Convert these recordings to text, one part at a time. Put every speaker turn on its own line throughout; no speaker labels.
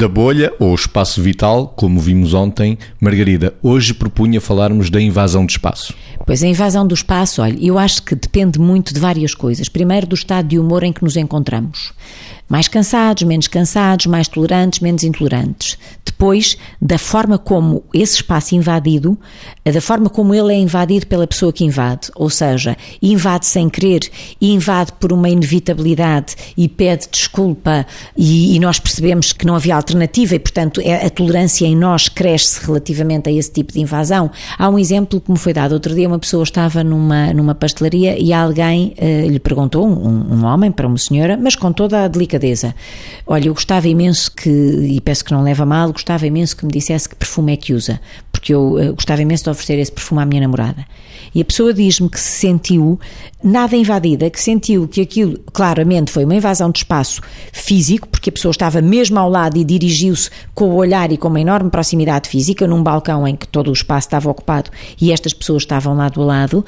da bolha ou espaço vital, como vimos ontem. Margarida, hoje propunha falarmos da invasão de espaço.
Pois a invasão do espaço, olha, eu acho que depende muito de várias coisas. Primeiro, do estado de humor em que nos encontramos. Mais cansados, menos cansados, mais tolerantes, menos intolerantes. Depois, da forma como esse espaço invadido, da forma como ele é invadido pela pessoa que invade, ou seja, invade sem querer invade por uma inevitabilidade e pede desculpa e, e nós percebemos que não havia alternativa e, portanto, é, a tolerância em nós cresce relativamente a esse tipo de invasão. Há um exemplo que me foi dado outro dia, uma pessoa estava numa, numa pastelaria e alguém uh, lhe perguntou, um, um homem para uma senhora, mas com toda a delicadeza. Olha, eu gostava imenso que, e peço que não leve a mal, gostava imenso que me dissesse que perfume é que usa, porque eu uh, gostava imenso de oferecer esse perfume à minha namorada. E a pessoa diz-me que se sentiu nada invadida, que sentiu que aquilo claramente foi uma invasão de espaço físico, porque a pessoa estava mesmo ao lado e dirigiu-se com o olhar e com uma enorme proximidade física, num balcão em que todo o espaço estava ocupado e estas pessoas estavam lado a lado,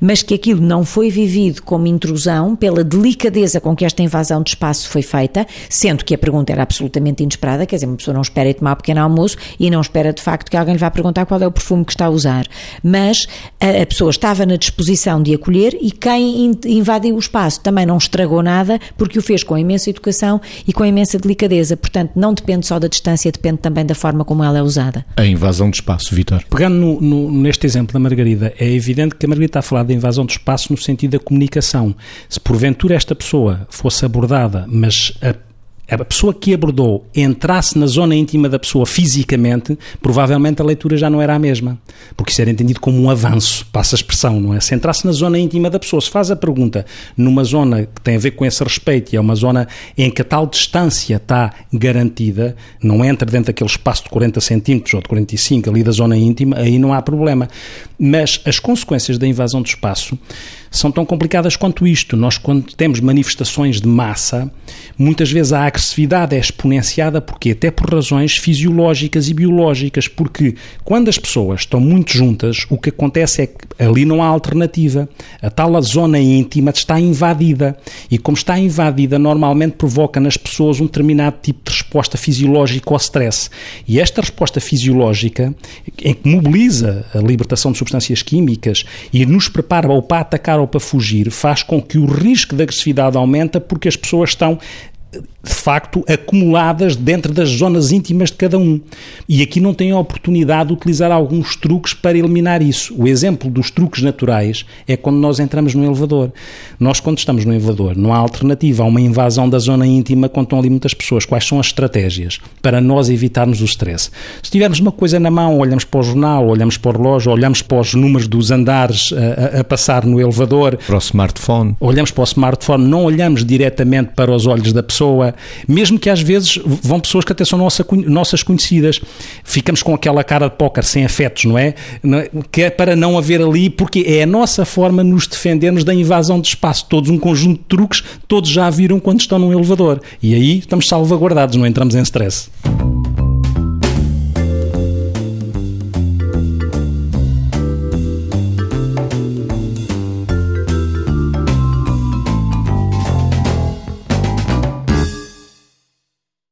mas que aquilo não foi vivido como intrusão pela delicadeza com que esta invasão de espaço foi feita, sendo que a pergunta era absolutamente inesperada, quer dizer, uma pessoa não espera ir tomar um pequeno almoço e não espera de facto que alguém lhe vá perguntar qual é o perfume que está a usar. Mas a, a pessoa estava na disposição de acolher e quem invadiu o espaço também não estragou nada porque o fez com imensa educação e com imensa delicadeza. Portanto, não depende só da distância, depende também da forma como ela é usada.
A invasão de espaço, Vitor.
Pegando no, no, neste exemplo da Margarida, é evidente que a Margarida está a falar da invasão de espaço no sentido da comunicação. Se porventura esta pessoa fosse abordada, mas a a pessoa que abordou entrasse na zona íntima da pessoa fisicamente, provavelmente a leitura já não era a mesma. Porque isso era entendido como um avanço, passa a expressão, não é? Se entrasse na zona íntima da pessoa, se faz a pergunta numa zona que tem a ver com esse respeito e é uma zona em que a tal distância está garantida, não entra dentro daquele espaço de 40 centímetros ou de 45 ali da zona íntima, aí não há problema. Mas as consequências da invasão do espaço são tão complicadas quanto isto. Nós, quando temos manifestações de massa, muitas vezes a agressividade é exponenciada porque até por razões fisiológicas e biológicas, porque quando as pessoas estão muito juntas, o que acontece é que ali não há alternativa. A tal zona íntima está invadida e como está invadida, normalmente provoca nas pessoas um determinado tipo de resposta fisiológica ao stress. E esta resposta fisiológica, em que mobiliza a libertação de substâncias químicas e nos prepara ou para atacar ou para fugir, faz com que o risco de agressividade aumenta porque as pessoas estão de facto acumuladas dentro das zonas íntimas de cada um. E aqui não tem a oportunidade de utilizar alguns truques para eliminar isso. O exemplo dos truques naturais é quando nós entramos no elevador. Nós, quando estamos no elevador, não há alternativa a uma invasão da zona íntima quando estão ali muitas pessoas. Quais são as estratégias para nós evitarmos o stress? Se tivermos uma coisa na mão, olhamos para o jornal, olhamos para o relógio, olhamos para os números dos andares a, a, a passar no elevador.
Para o smartphone.
Olhamos para o smartphone, não olhamos diretamente para os olhos da pessoa mesmo que às vezes vão pessoas que até são nossa, nossas conhecidas. Ficamos com aquela cara de póquer sem afetos, não é? Que é para não haver ali, porque é a nossa forma de nos defendermos da invasão de espaço. Todos um conjunto de truques, todos já viram quando estão num elevador. E aí estamos salvaguardados, não entramos em stress.